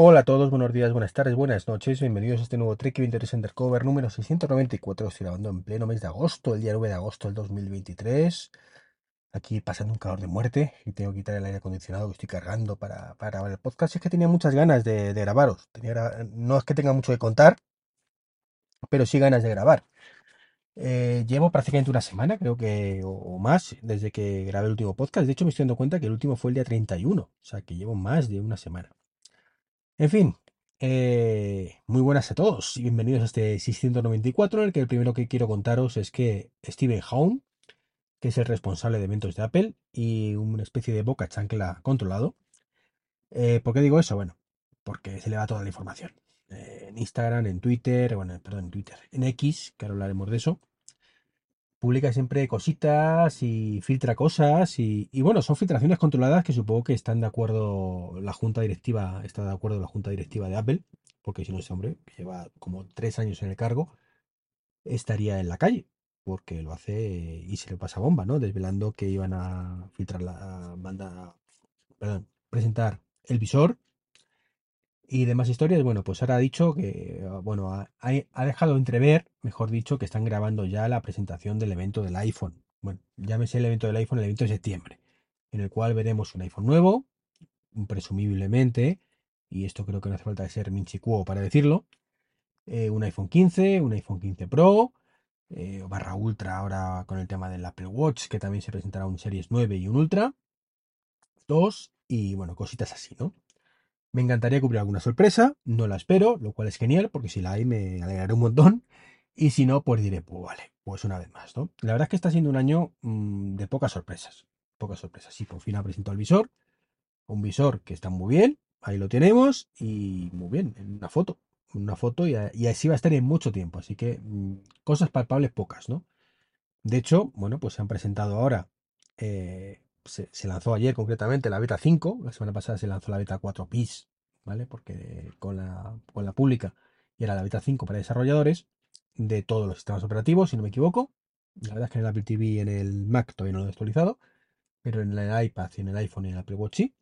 Hola a todos, buenos días, buenas tardes, buenas noches. Bienvenidos a este nuevo Trek 23 Undercover número 694. Estoy grabando en pleno mes de agosto, el día 9 de agosto del 2023. Aquí pasando un calor de muerte y tengo que quitar el aire acondicionado que estoy cargando para, para grabar el podcast. Es que tenía muchas ganas de, grabaros. Tenía no es que tenga mucho que contar, pero sí ganas de grabar. Eh, llevo prácticamente una semana, creo que, o, o más, desde que grabé el último podcast. De hecho, me estoy dando cuenta que el último fue el día 31, o sea que llevo más de una semana. En fin, eh, muy buenas a todos y bienvenidos a este 694, en el que el primero que quiero contaros es que Steven Haun, que es el responsable de eventos de Apple y una especie de boca chancla controlado. Eh, ¿por qué digo eso? Bueno, porque se le va toda la información. Eh, en Instagram, en Twitter, bueno, perdón, en Twitter, en X, que ahora hablaremos de eso. Publica siempre cositas y filtra cosas y, y bueno, son filtraciones controladas que supongo que están de acuerdo la junta directiva, está de acuerdo la junta directiva de Apple, porque si no ese hombre, que lleva como tres años en el cargo, estaría en la calle, porque lo hace y se le pasa bomba, ¿no? Desvelando que iban a filtrar la banda, perdón, presentar el visor y demás historias. Bueno, pues ahora ha dicho que, bueno, ha, ha dejado entrever, mejor dicho, que están grabando ya la presentación del evento del iPhone. Bueno, llámese el evento del iPhone, el evento de septiembre, en el cual veremos un iPhone nuevo, presumiblemente, y esto creo que no hace falta de ser Minchi Kuo para decirlo, eh, un iPhone 15, un iPhone 15 Pro, eh, barra Ultra ahora con el tema del Apple Watch, que también se presentará un Series 9 y un Ultra 2, y bueno, cositas así, ¿no? Me encantaría cubrir alguna sorpresa, no la espero, lo cual es genial, porque si la hay me alegraré un montón. Y si no, pues diré, pues vale, pues una vez más, ¿no? La verdad es que está siendo un año mmm, de pocas sorpresas. Pocas sorpresas. Sí, por fin ha presentado el visor. Un visor que está muy bien, ahí lo tenemos, y muy bien, en una foto. Una foto y, así va a estar en mucho tiempo. Así que mmm, cosas palpables pocas, ¿no? De hecho, bueno, pues se han presentado ahora. Eh, se, lanzó ayer concretamente la beta 5, la semana pasada se lanzó la beta 4 PIS, ¿vale? Porque con la, con la pública y era la beta 5 para desarrolladores de todos los sistemas operativos, si no me equivoco. La verdad es que en el Apple TV y en el Mac todavía no lo he actualizado, pero en el iPad y en el iPhone y en el Apple Watch sí.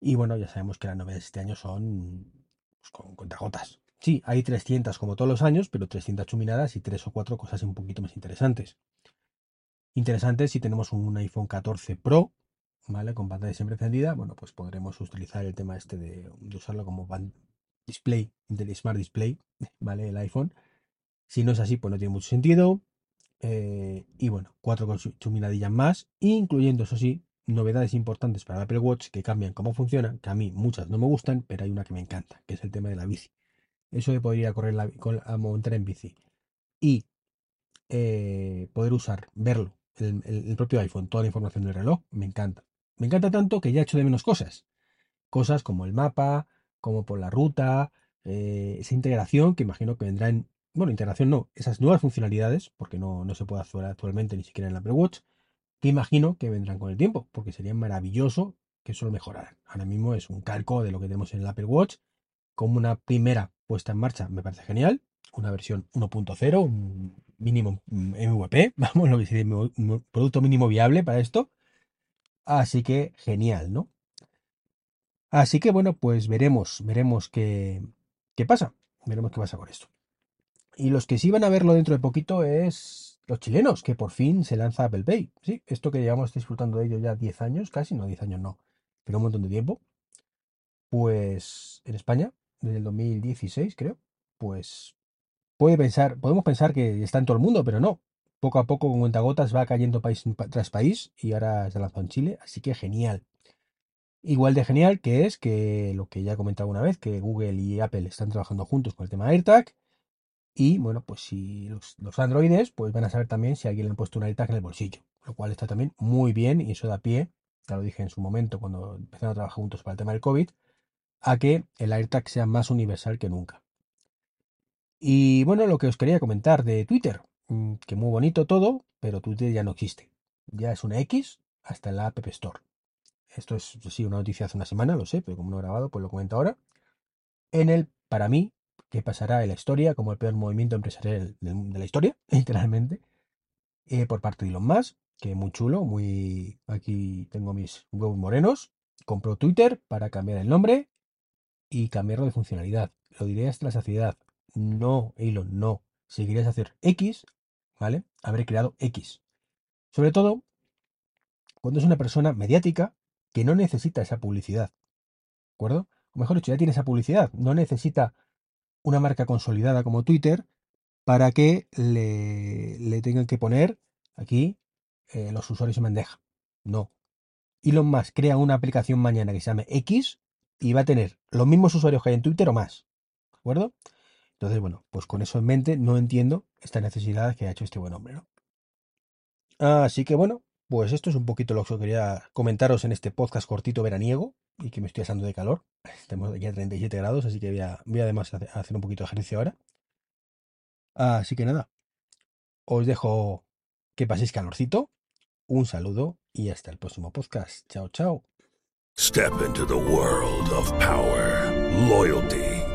Y bueno, ya sabemos que las novedades de este año son pues, con contagotas. Sí, hay 300 como todos los años, pero 300 chuminadas y 3 o 4 cosas un poquito más interesantes interesante si tenemos un iPhone 14 Pro, ¿vale? Con pantalla siempre encendida, bueno, pues podremos utilizar el tema este de, usarlo como display, del Smart Display, ¿vale? El iPhone. Si no es así, pues no tiene mucho sentido. Eh, y bueno, cuatro chuminadillas más, incluyendo, eso sí, novedades importantes para el Apple Watch que cambian cómo funciona, que a mí muchas no me gustan, pero hay una que me encanta, que es el tema de la bici. Eso de poder ir a correr la, a montar en bici y eh, poder usar, verlo el, propio iPhone, toda la información del reloj, me encanta. Me encanta tanto que ya he hecho de menos cosas. Cosas como el mapa, como por la ruta, eh, esa integración que imagino que vendrá en. Bueno, integración no, esas nuevas funcionalidades, porque no, no se puede hacer actualmente ni siquiera en el Apple Watch, que imagino que vendrán con el tiempo, porque sería maravilloso que eso lo mejoraran. Ahora mismo es un calco de lo que tenemos en el Apple Watch, como una primera puesta en marcha, me parece genial, una versión 1.0, un mínimo MVP, vamos, lo que se dice, un producto mínimo viable para esto. Así que genial, ¿no? Así que bueno, pues veremos, veremos qué, qué pasa, veremos qué pasa con esto. Y los que sí van a verlo dentro de poquito es los chilenos, que por fin se lanza Apple Pay. Sí, esto que llevamos disfrutando de ello ya 10 años, casi, no 10 años no, pero un montón de tiempo. Pues en España, desde el 2016 creo, pues puede pensar, podemos pensar que está en todo el mundo, pero no. Poco a poco, con cuentagotas, va cayendo país tras país y ahora se lanzó en Chile, así que genial. Igual de genial que es que lo que ya he comentado una vez, que Google y Apple están trabajando juntos con el tema AirTag. Y bueno, pues si los, androides, pues van a saber también si alguien le ha puesto un AirTag en el bolsillo, lo cual está también muy bien y eso da pie, ya lo dije en su momento cuando empezaron a trabajar juntos para el tema del COVID, a que el AirTag sea más universal que nunca. Y bueno, lo que os quería comentar de Twitter, mm, que muy bonito todo, pero Twitter ya no existe. Ya es una X hasta la App Store. Esto es, sí, una noticia hace una semana, lo sé, pero como no he grabado, pues lo comento ahora. En el, para mí, que pasará en la historia como el peor movimiento empresarial de la historia, literalmente, eh, por parte de Elon Musk, que muy chulo, muy... Aquí tengo mis huevos morenos. Compró Twitter para cambiar el nombre y cambiarlo de funcionalidad. Lo diré hasta la saciedad. No, Elon, no. Si querías hacer X, ¿vale? Habré creado X. Sobre todo cuando es una persona mediática que no necesita esa publicidad. ¿De acuerdo? O mejor dicho, ya tiene esa publicidad. No necesita una marca consolidada como Twitter para que le, le tengan que poner aquí eh, los usuarios en bandeja. No. Elon Musk crea una aplicación mañana que se llame X y va a tener los mismos usuarios que hay en Twitter o más. ¿De acuerdo? Entonces, bueno, pues con eso en mente no entiendo esta necesidad que ha hecho este buen hombre, ¿no? Así que bueno, pues esto es un poquito lo que quería comentaros en este podcast cortito veraniego y que me estoy asando de calor. Estamos aquí a 37 grados, así que voy, a, además hacer un poquito de ejercicio ahora. Así que nada, os dejo que paséis calorcito. Un saludo y hasta el próximo podcast. Chao, chao. Step into the world of power, loyalty,